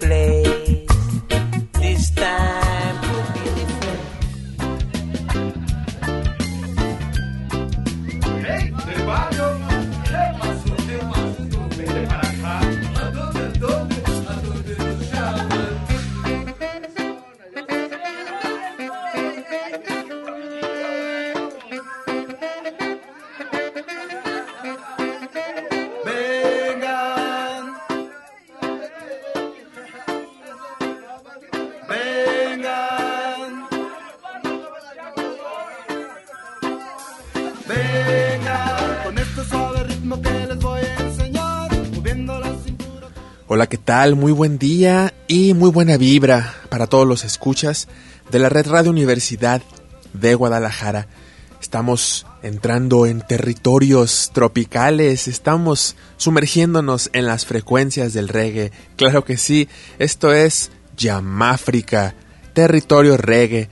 The Hola, ¿qué tal? Muy buen día y muy buena vibra para todos los escuchas de la Red Radio Universidad de Guadalajara. Estamos entrando en territorios tropicales, estamos sumergiéndonos en las frecuencias del reggae. Claro que sí, esto es Yamáfrica, territorio reggae.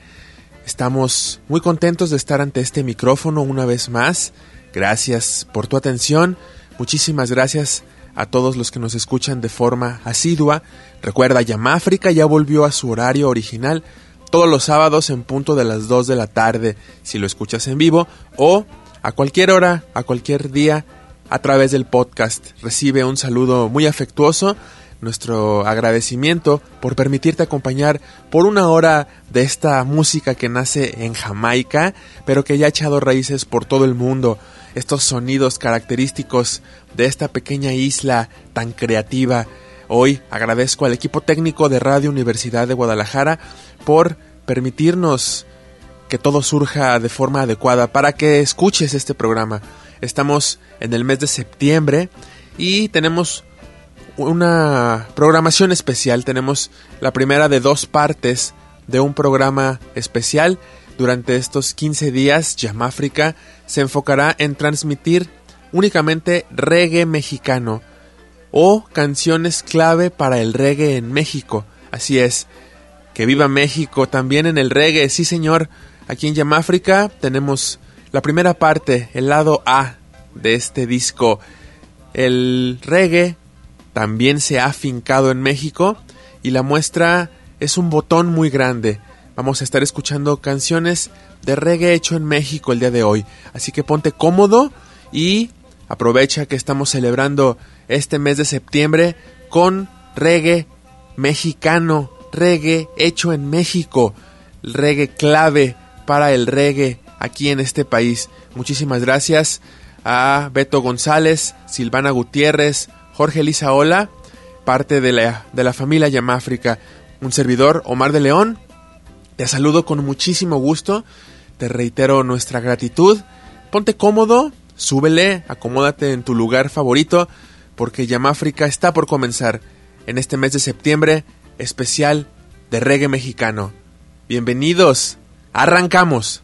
Estamos muy contentos de estar ante este micrófono una vez más. Gracias por tu atención. Muchísimas gracias a todos los que nos escuchan de forma asidua. Recuerda, Yamáfrica ya volvió a su horario original todos los sábados en punto de las 2 de la tarde si lo escuchas en vivo o a cualquier hora, a cualquier día a través del podcast. Recibe un saludo muy afectuoso, nuestro agradecimiento por permitirte acompañar por una hora de esta música que nace en Jamaica, pero que ya ha echado raíces por todo el mundo. Estos sonidos característicos de esta pequeña isla tan creativa. Hoy agradezco al equipo técnico de Radio Universidad de Guadalajara por permitirnos que todo surja de forma adecuada para que escuches este programa. Estamos en el mes de septiembre y tenemos una programación especial. Tenemos la primera de dos partes de un programa especial. Durante estos 15 días, Yamáfrica se enfocará en transmitir únicamente reggae mexicano o canciones clave para el reggae en México. Así es, que viva México también en el reggae, sí señor. Aquí en Yamáfrica tenemos la primera parte, el lado A de este disco. El reggae también se ha afincado en México y la muestra es un botón muy grande. Vamos a estar escuchando canciones de reggae hecho en México el día de hoy. Así que ponte cómodo y aprovecha que estamos celebrando este mes de septiembre con reggae mexicano, reggae hecho en México, reggae clave para el reggae aquí en este país. Muchísimas gracias a Beto González, Silvana Gutiérrez, Jorge Lizaola, parte de la, de la familia Yamáfrica. Un servidor, Omar de León. Te saludo con muchísimo gusto. Te reitero nuestra gratitud. Ponte cómodo, súbele, acomódate en tu lugar favorito, porque Yamáfrica está por comenzar en este mes de septiembre especial de reggae mexicano. Bienvenidos, arrancamos.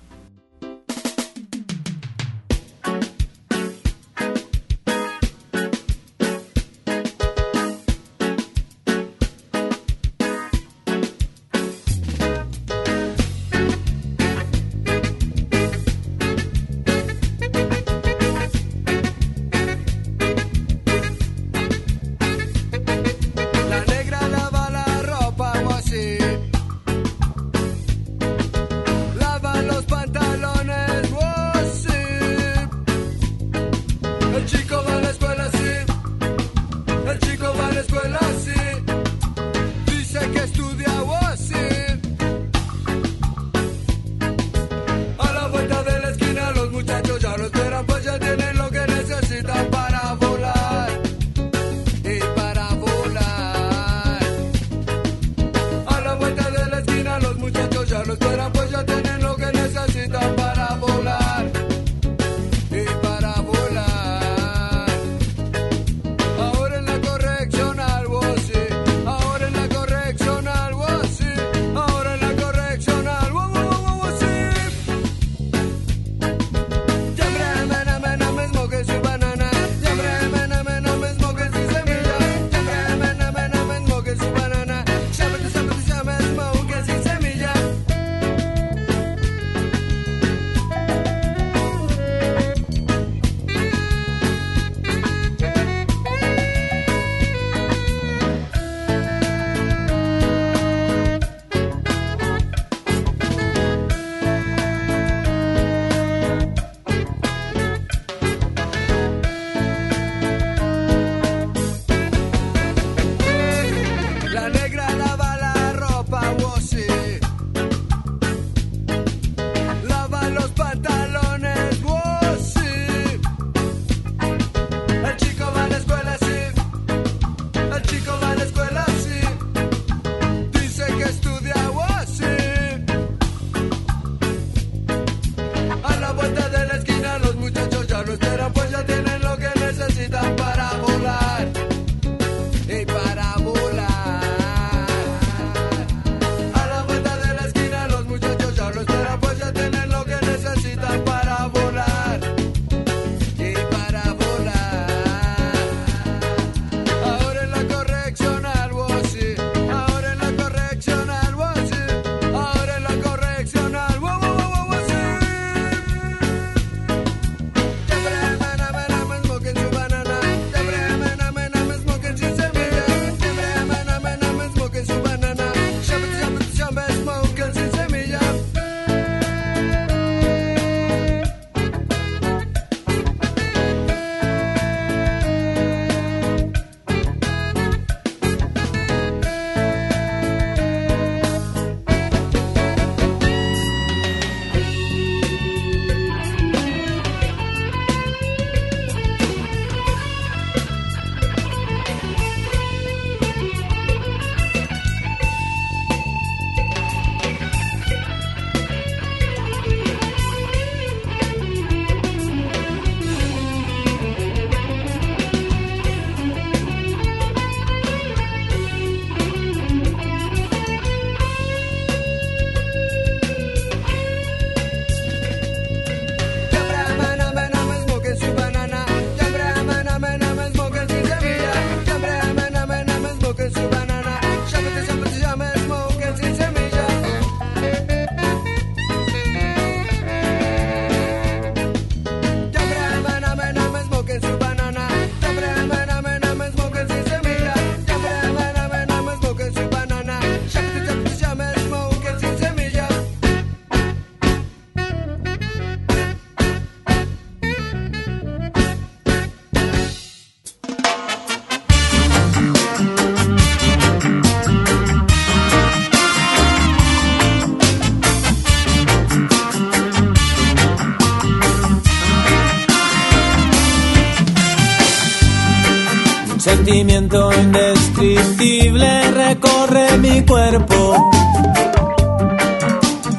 Sentimiento indescriptible recorre mi cuerpo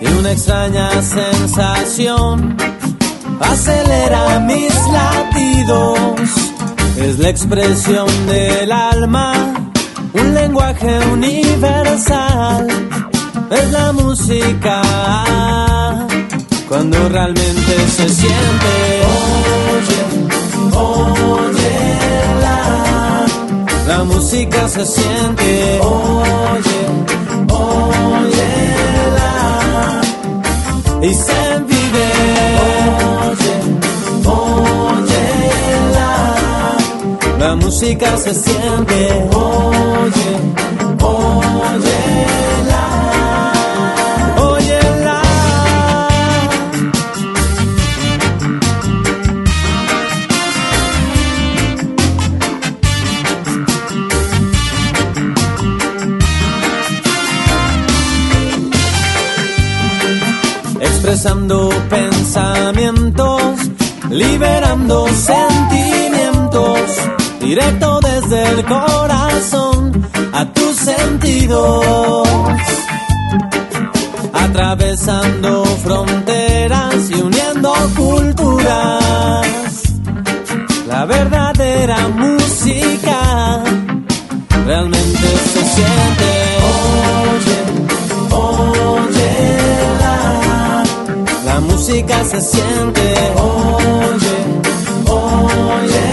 y una extraña sensación acelera mis latidos. Es la expresión del alma, un lenguaje universal. Es la música cuando realmente se siente. Oye, oye, la, la música se siente. Oye, oye, la, y se vive. Oye, oye, la, la música se siente. Oye, oye, expresando pensamientos, liberando sentimientos, directo desde el corazón a tus sentidos, atravesando fronteras y uniendo culturas. La verdadera música realmente se siente. Música se siente. Oye, oye,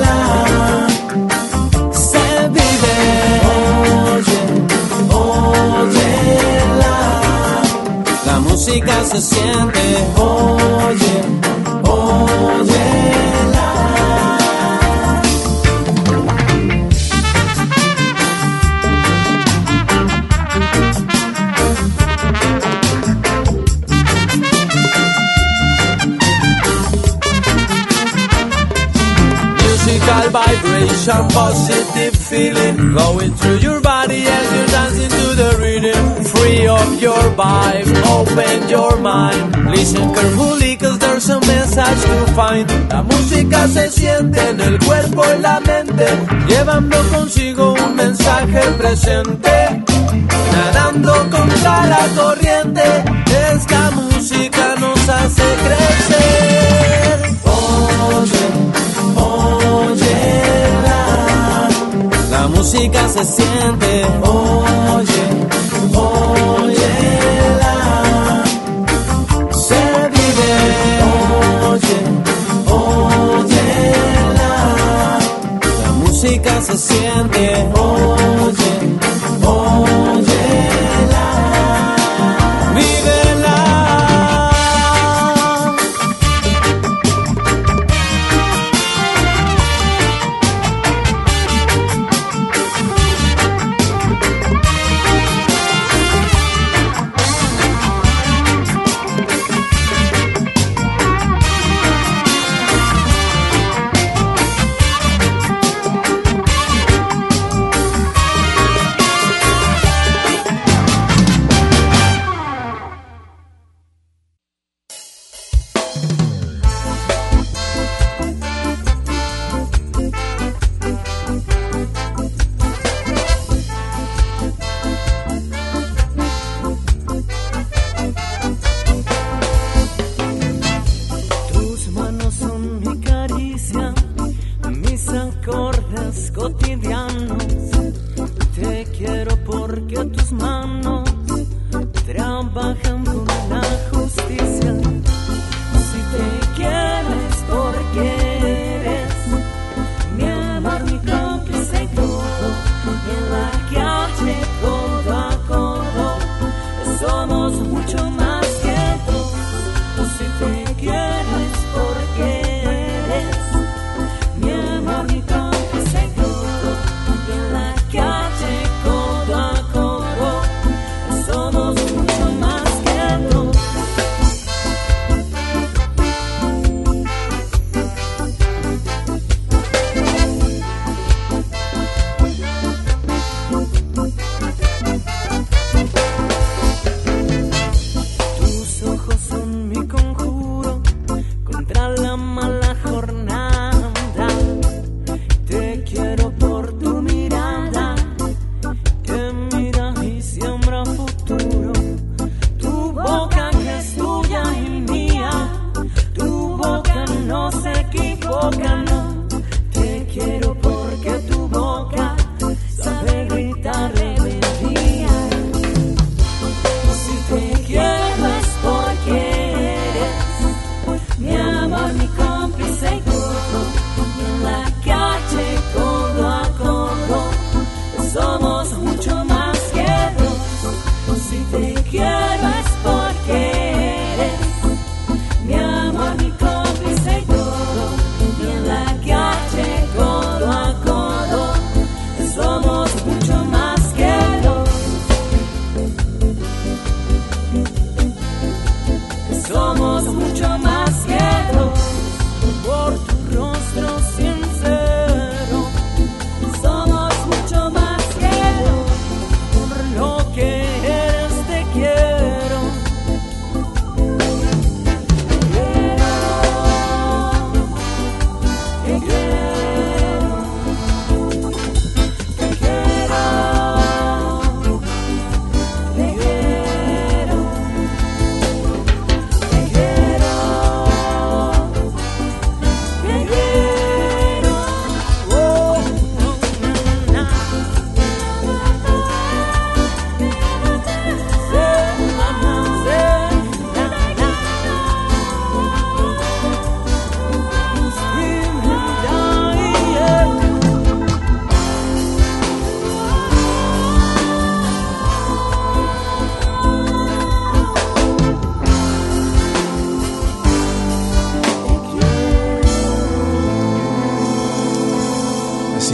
la, se vive. Oye, oye, la, música se siente. Oye, oye, vibration, positive feeling going through your body as you dance into the rhythm. Free of your vibe, open your mind. Listen carefully, cause there's a message to find. La música se siente en el cuerpo y la mente, llevando consigo un mensaje presente. Nadando contra la corriente, esta música nos hace crecer. Oye, música se siente. Oye, oye, la, se vive. Oye, oye, la, la música se siente. Oye,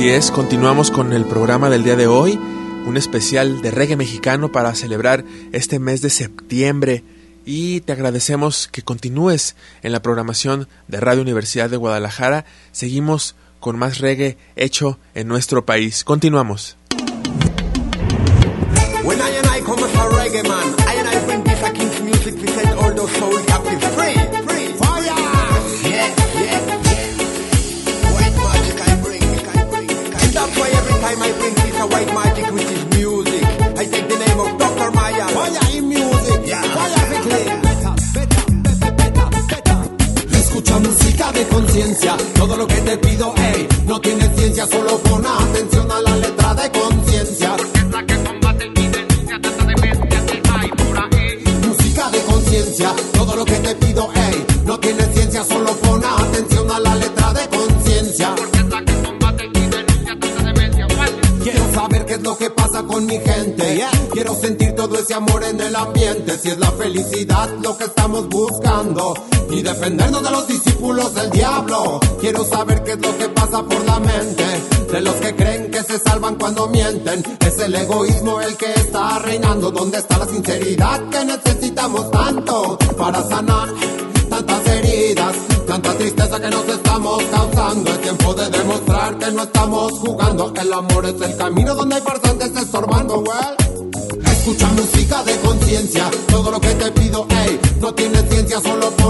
Continuamos con el programa del día de hoy, un especial de reggae mexicano para celebrar este mes de septiembre y te agradecemos que continúes en la programación de Radio Universidad de Guadalajara. Seguimos con más reggae hecho en nuestro país. Continuamos. White magic which is music, I take the name of Dr. Maya. Fire in music, yeah. Fire Escucha música de conciencia, todo lo que te pido, ey, no tiene ciencia, solo pon atención a la letra de conciencia. Música de conciencia, todo lo que te pido, Quiero sentir todo ese amor en el ambiente. Si es la felicidad lo que estamos buscando. Y defendernos de los discípulos del diablo. Quiero saber qué es lo que pasa por la mente. De los que creen que se salvan cuando mienten. Es el egoísmo el que está reinando. ¿Dónde está la sinceridad que necesitamos tanto para sanar? tantas heridas, tanta tristeza que nos estamos causando. Es tiempo de demostrar que no estamos jugando. El amor es el camino donde hay farsantes estorbando, well. Escucha música de conciencia, todo lo que te pido, ey, no tiene ciencia, solo pon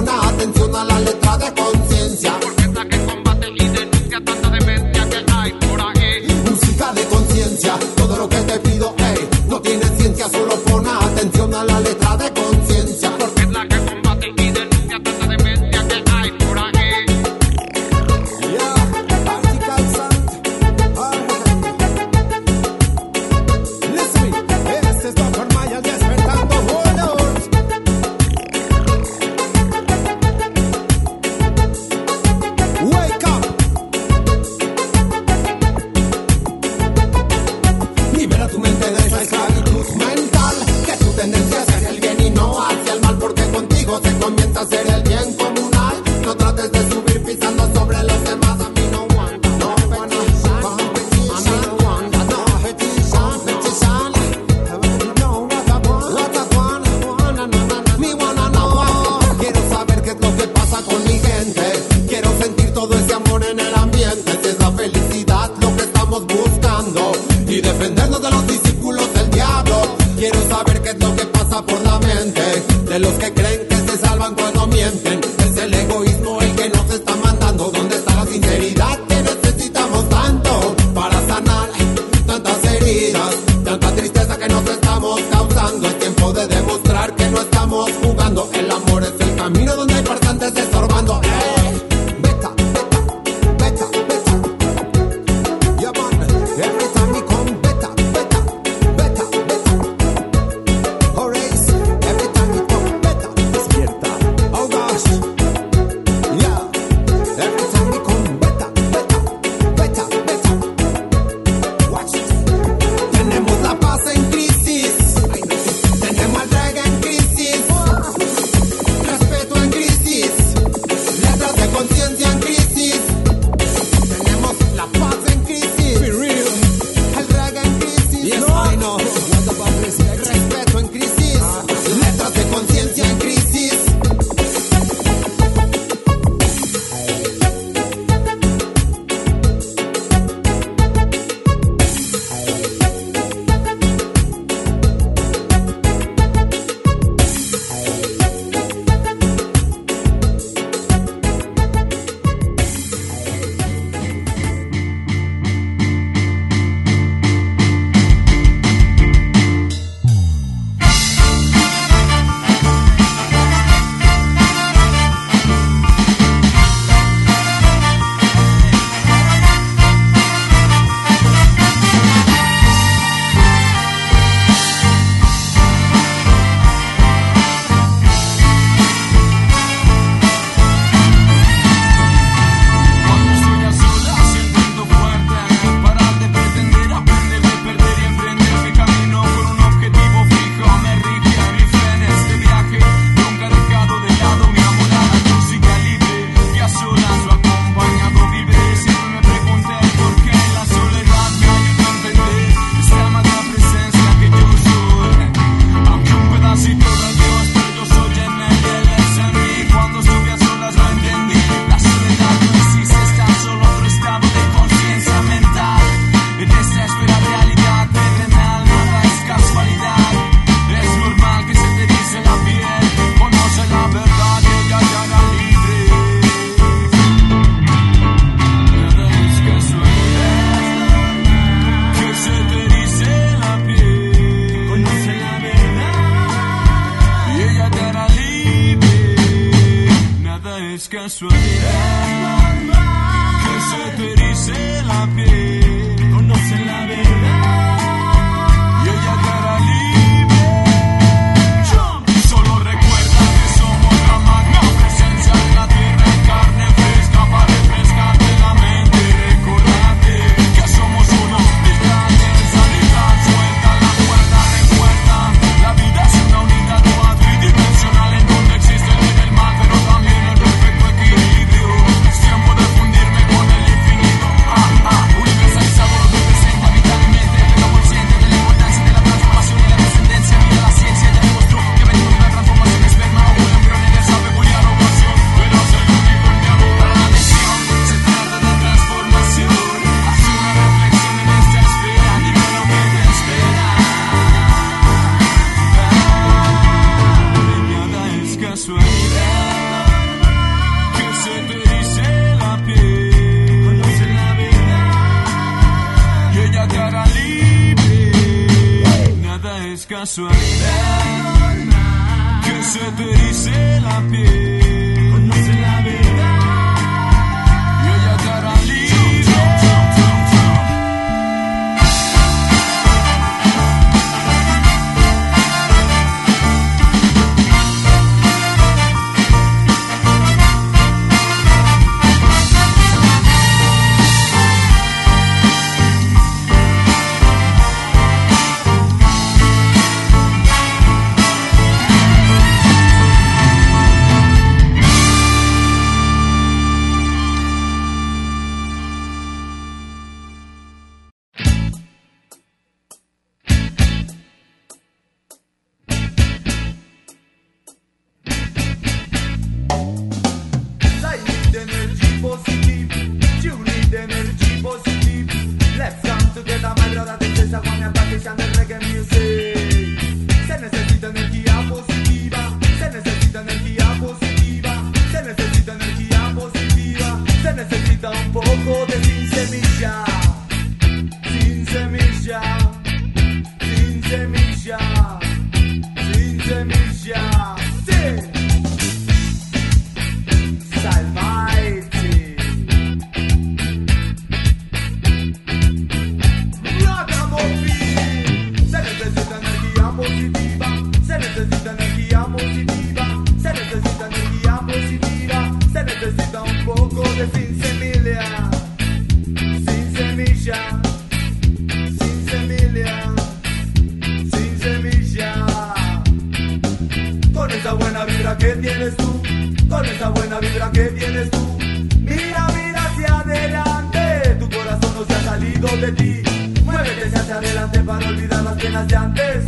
ti. Muévete hacia adelante para olvidar las penas de antes.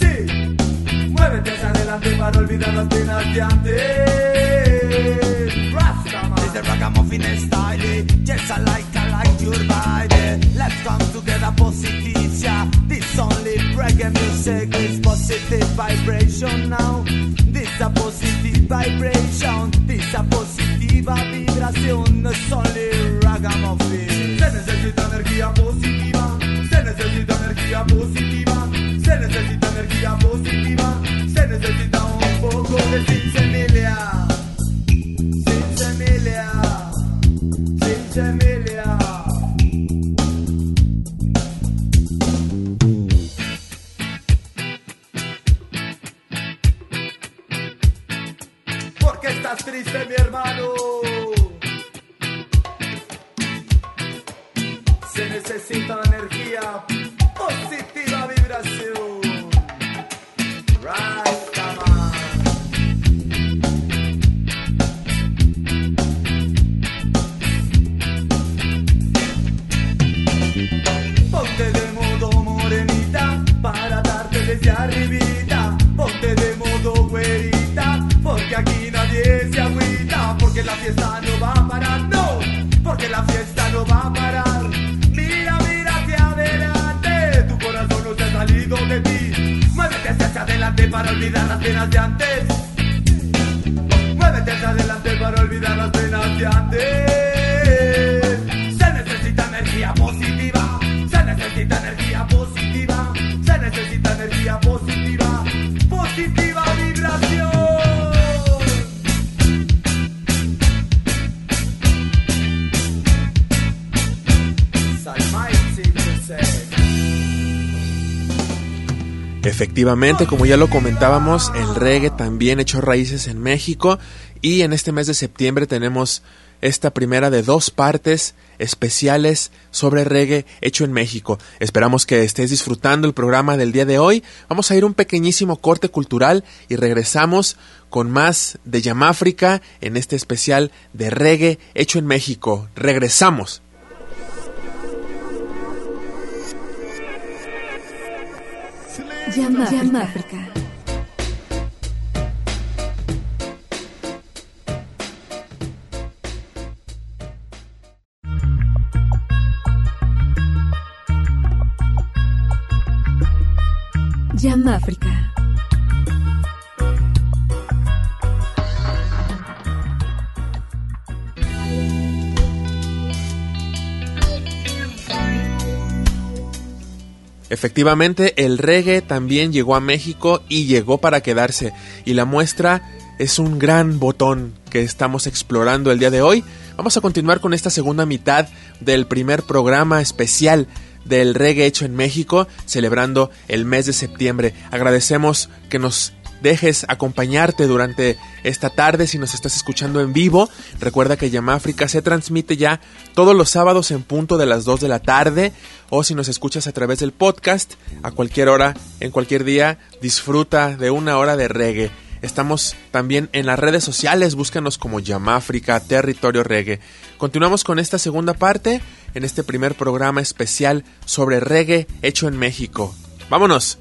Sí, muévete hacia adelante para olvidar las penas de antes. Rastaman. It's the ragamuffin style, just I like, I like your body. Let's come together positive, yeah. This only reggae music is positive vibration now. This a positive vibration, this a positiva vibración, no es only ragamuffin. Se necesita energía positiva, se necesita energía positiva, se necesita energía positiva, se necesita un poco de sinceridad. Sinceridad. Sinceridad. olvidar las penas de antes. Efectivamente, como ya lo comentábamos, el reggae también echó raíces en México y en este mes de septiembre tenemos esta primera de dos partes especiales sobre reggae hecho en México. Esperamos que estés disfrutando el programa del día de hoy. Vamos a ir un pequeñísimo corte cultural y regresamos con más de Yamáfrica en este especial de reggae hecho en México. Regresamos. Llama, Llama África. Llama África. Efectivamente, el reggae también llegó a México y llegó para quedarse. Y la muestra es un gran botón que estamos explorando el día de hoy. Vamos a continuar con esta segunda mitad del primer programa especial del reggae hecho en México, celebrando el mes de septiembre. Agradecemos que nos dejes acompañarte durante esta tarde si nos estás escuchando en vivo. Recuerda que Yamáfrica se transmite ya todos los sábados en punto de las 2 de la tarde o si nos escuchas a través del podcast a cualquier hora, en cualquier día, disfruta de una hora de reggae. Estamos también en las redes sociales, búscanos como Yamáfrica Territorio Reggae. Continuamos con esta segunda parte en este primer programa especial sobre reggae hecho en México. ¡Vámonos!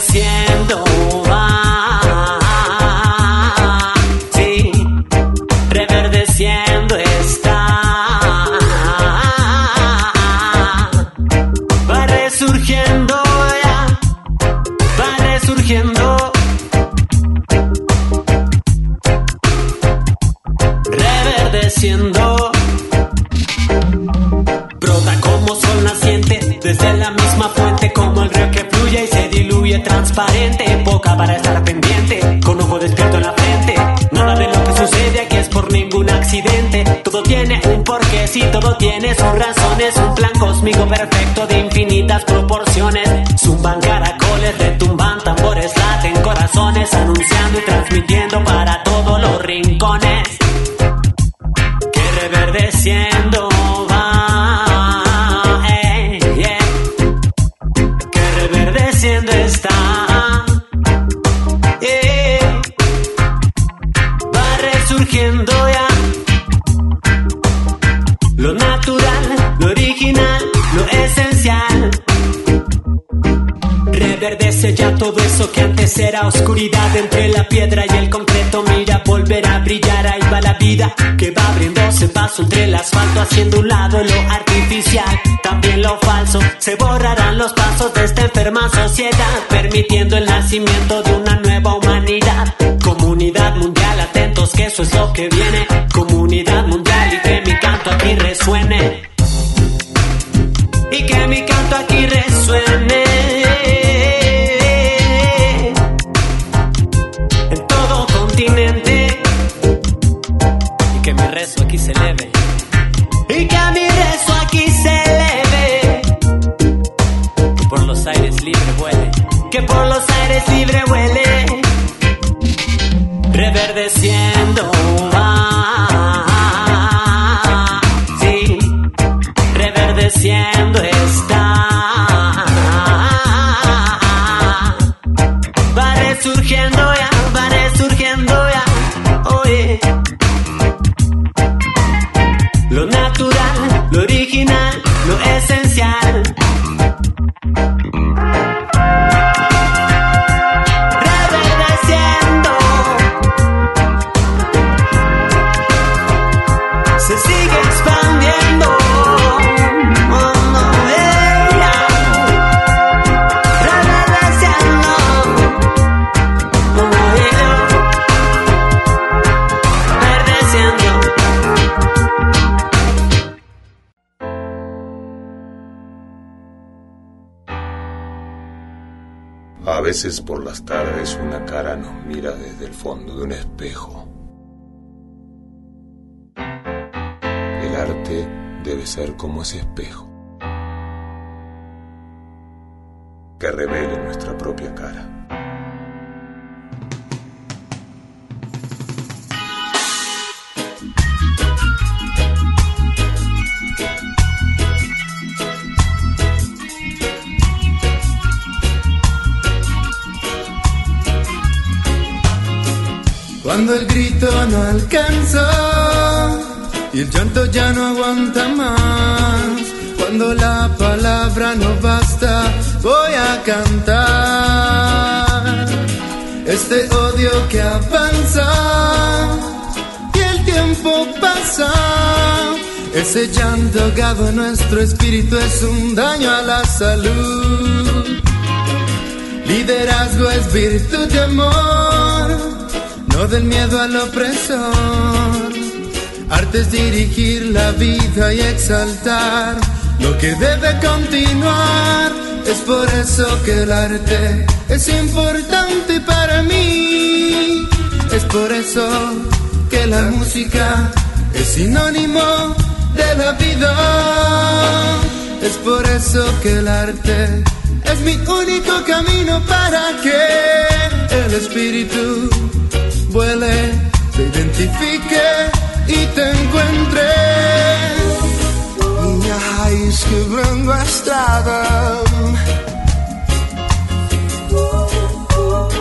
Reverdeciendo que viene. Comunidad mundial y que mi canto aquí resuene. Y que mi canto aquí resuene. En todo continente. Y que mi rezo aquí se eleve. Y que mi rezo aquí se eleve. Que por los aires libre vuele. Que por los aires libre vuele. Reverdeciendo. Veces por las tardes una cara nos mira desde el fondo de un espejo. El arte debe ser como ese espejo, que revele nuestra propia cara. No alcanza y el llanto ya no aguanta más. Cuando la palabra no basta, voy a cantar. Este odio que avanza y el tiempo pasa. Ese llanto ahogado en nuestro espíritu es un daño a la salud. Liderazgo es virtud de amor no del miedo al opresor. Arte es dirigir la vida y exaltar lo que debe continuar. Es por eso que el arte es importante para mí. Es por eso que la música es sinónimo de la vida. Es por eso que el arte es mi único camino para que el espíritu vuele, te identifique y te encuentre. Minha raiz quebrando a estrada.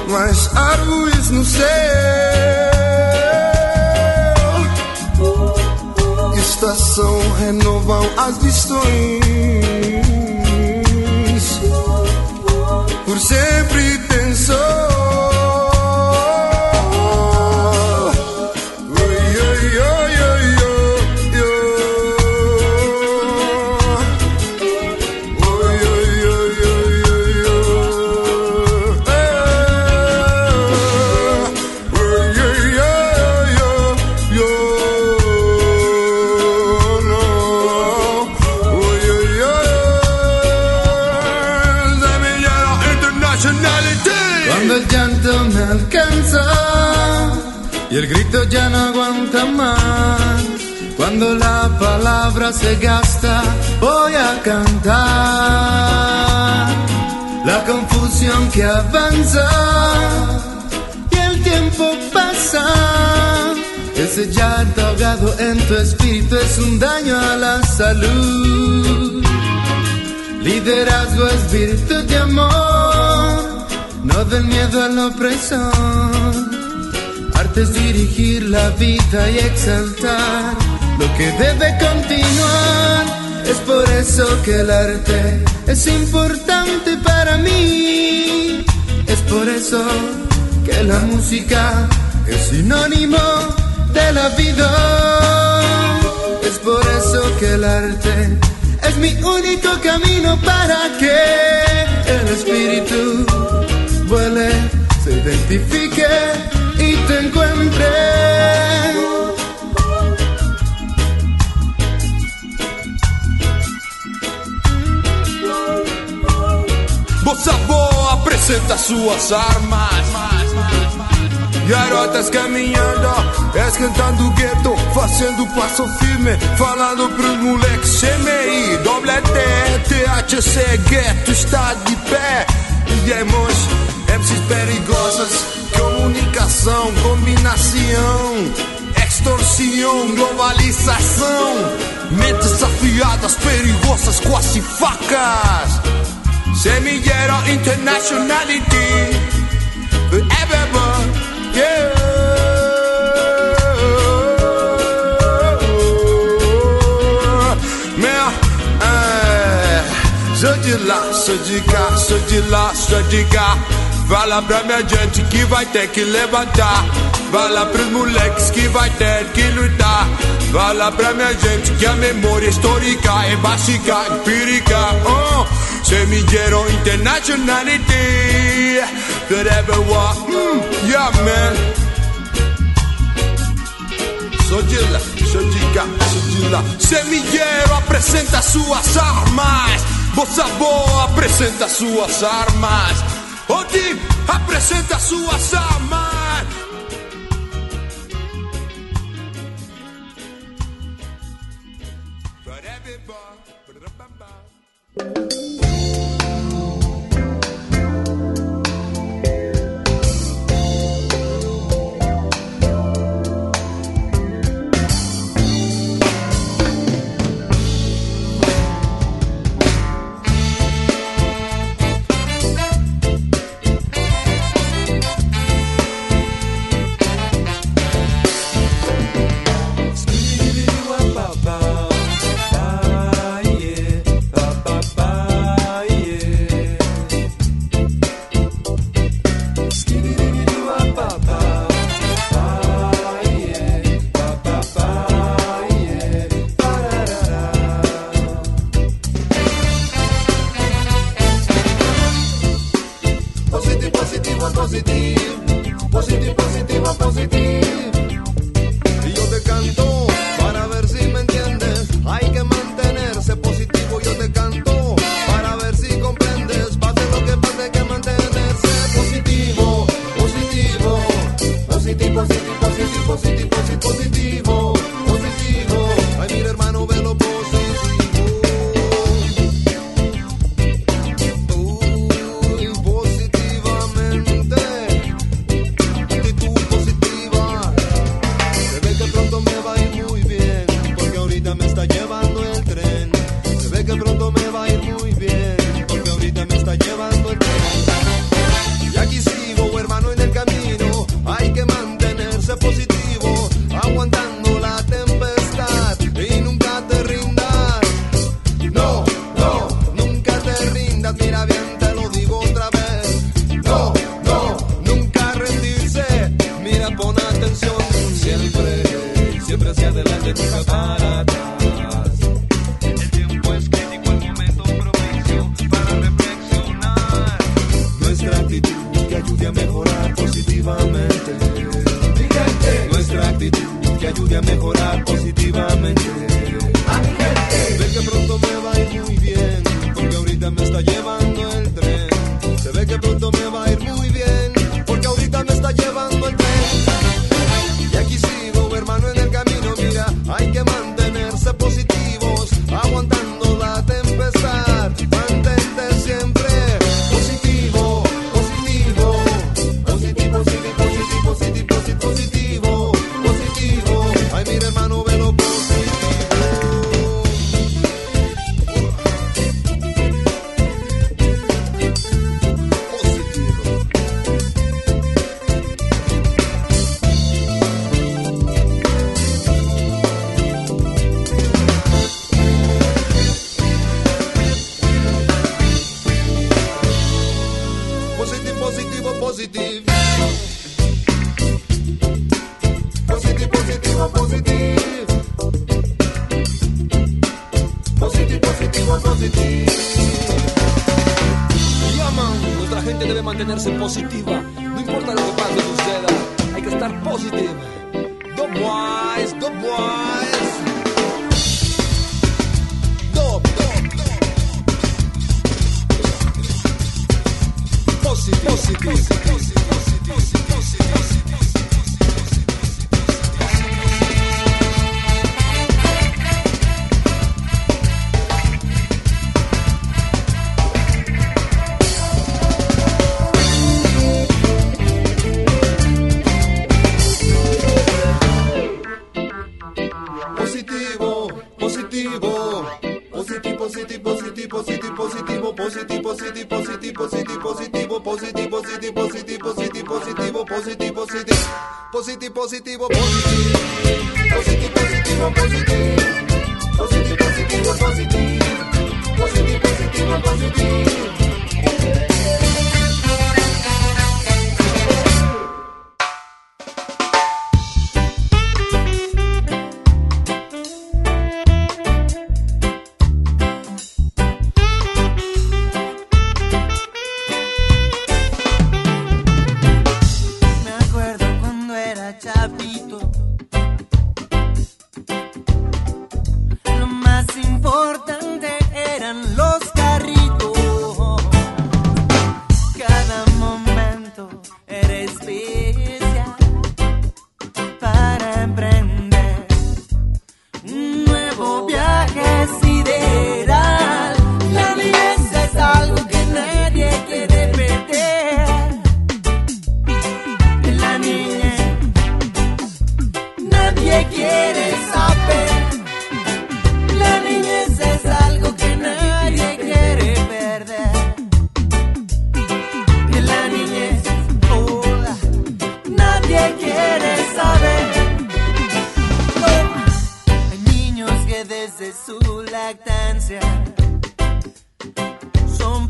Mais árvores no céu. Estação renovam as visões. Por sempre tem se gasta, voy a cantar. La confusión que avanza y el tiempo pasa. Ese llanto ahogado en tu espíritu es un daño a la salud. Liderazgo es virtud de amor, no del miedo al opresor. Arte es dirigir la vida y exaltar lo que debe continuar. Es por eso que el arte es importante para mí. Es por eso que la música es sinónimo de la vida. Es por eso que el arte es mi único camino para que el espíritu vuele, se identifique Bossa Boa apresenta suas armas. Garotas caminhando, esquentando o gueto, fazendo passo firme, falando pros moleques CMI, doble T, THC, gueto está de pé. E irmãos, MCs perigosas, comunicação, combinação, extorsión, globalização, mentes afiadas, perigosas, quase facas. Semillero Internationality Forever yeah. Meu, é, sou de lá, sou de cá, sou de lá, sou de cá. Fala pra minha gente que vai ter que levantar. Fala pros moleques que vai ter que lutar. Fala pra minha gente que a memória histórica é básica, empírica. Oh, semillero internationality. Forever walk, mm, yeah man. Sou de lá. Semillero apresenta suas armas. Bossa Boa apresenta suas armas. Odi apresenta suas armas. Actitud que ayude a mejorar positivamente. Nuestra actitud que ayude a mejorar positivamente. Ve que pronto me va a ir muy bien, porque ahorita me está llevando el tren. Se ve que pronto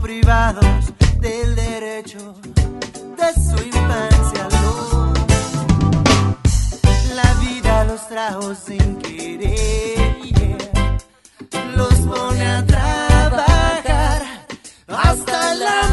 privados del derecho de su infancia. Los, la vida los trajo sin querer, los pone a trabajar hasta la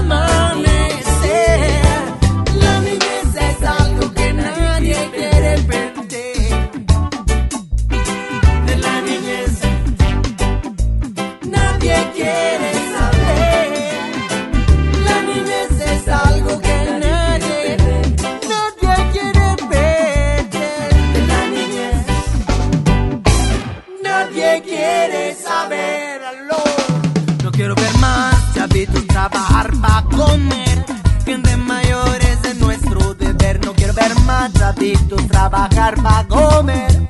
trabajar para comer.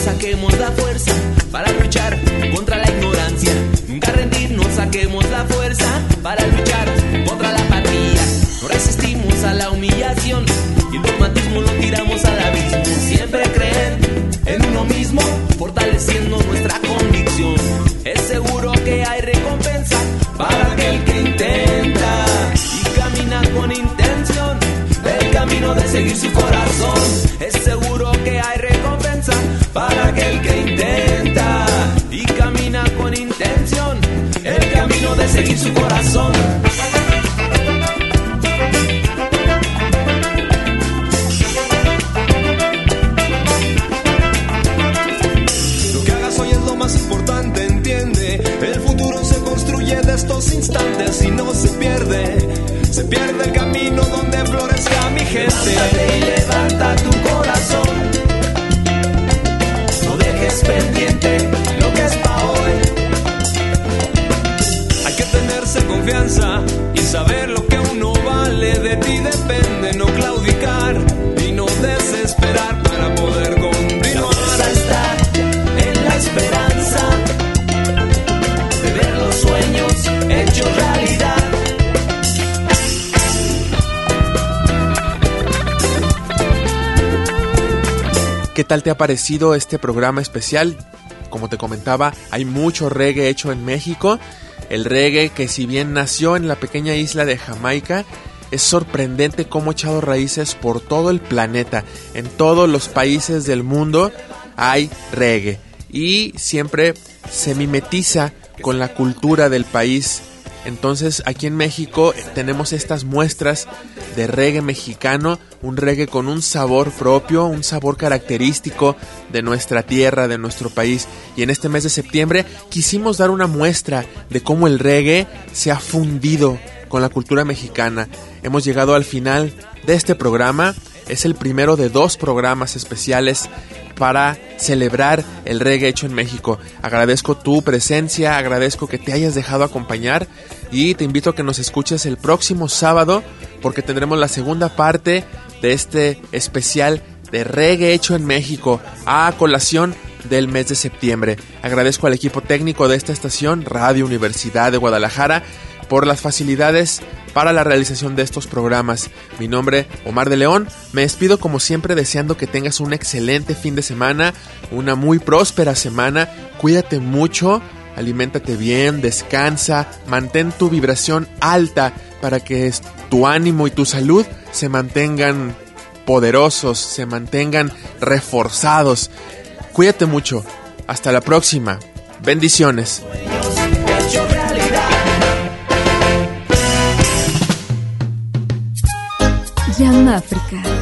saquemos la fuerza para luchar contra la ignorancia. Nunca rendirnos, saquemos la fuerza para luchar contra la apatía. No resistimos a la humillación y el dogmatismo lo tiramos al abismo. Siempre creer en uno mismo, fortaleciendo nuestra convicción. Es seguro que hay recompensa para aquel que intenta y camina con intención el camino de seguir su corazón aquel que intenta y camina con intención el camino de seguir su corazón. Lo que hagas hoy es lo más importante, entiende. El futuro se construye de estos instantes y no se pierde. Se pierde el camino donde florezca mi gente. Tal te ha parecido este programa especial? Como te comentaba, hay mucho reggae hecho en México. El reggae que si bien nació en la pequeña isla de Jamaica, es sorprendente cómo ha echado raíces por todo el planeta. En todos los países del mundo hay reggae. Y siempre se mimetiza con la cultura del país. Entonces aquí en México tenemos estas muestras de reggae mexicano, un reggae con un sabor propio, un sabor característico de nuestra tierra, de nuestro país. Y en este mes de septiembre quisimos dar una muestra de cómo el reggae se ha fundido con la cultura mexicana. Hemos llegado al final de este programa. Es el primero de dos programas especiales para celebrar el reggae hecho en México. Agradezco tu presencia, agradezco que te hayas dejado acompañar y te invito a que nos escuches el próximo sábado porque tendremos la segunda parte de este especial de reggae hecho en México a colación del mes de septiembre. Agradezco al equipo técnico de esta estación, Radio Universidad de Guadalajara, por las facilidades para la realización de estos programas. Mi nombre, Omar de León, me despido como siempre deseando que tengas un excelente fin de semana, una muy próspera semana, cuídate mucho, aliméntate bien, descansa, mantén tu vibración alta para que tu ánimo y tu salud se mantengan poderosos, se mantengan reforzados. Cuídate mucho. Hasta la próxima. Bendiciones. Jam África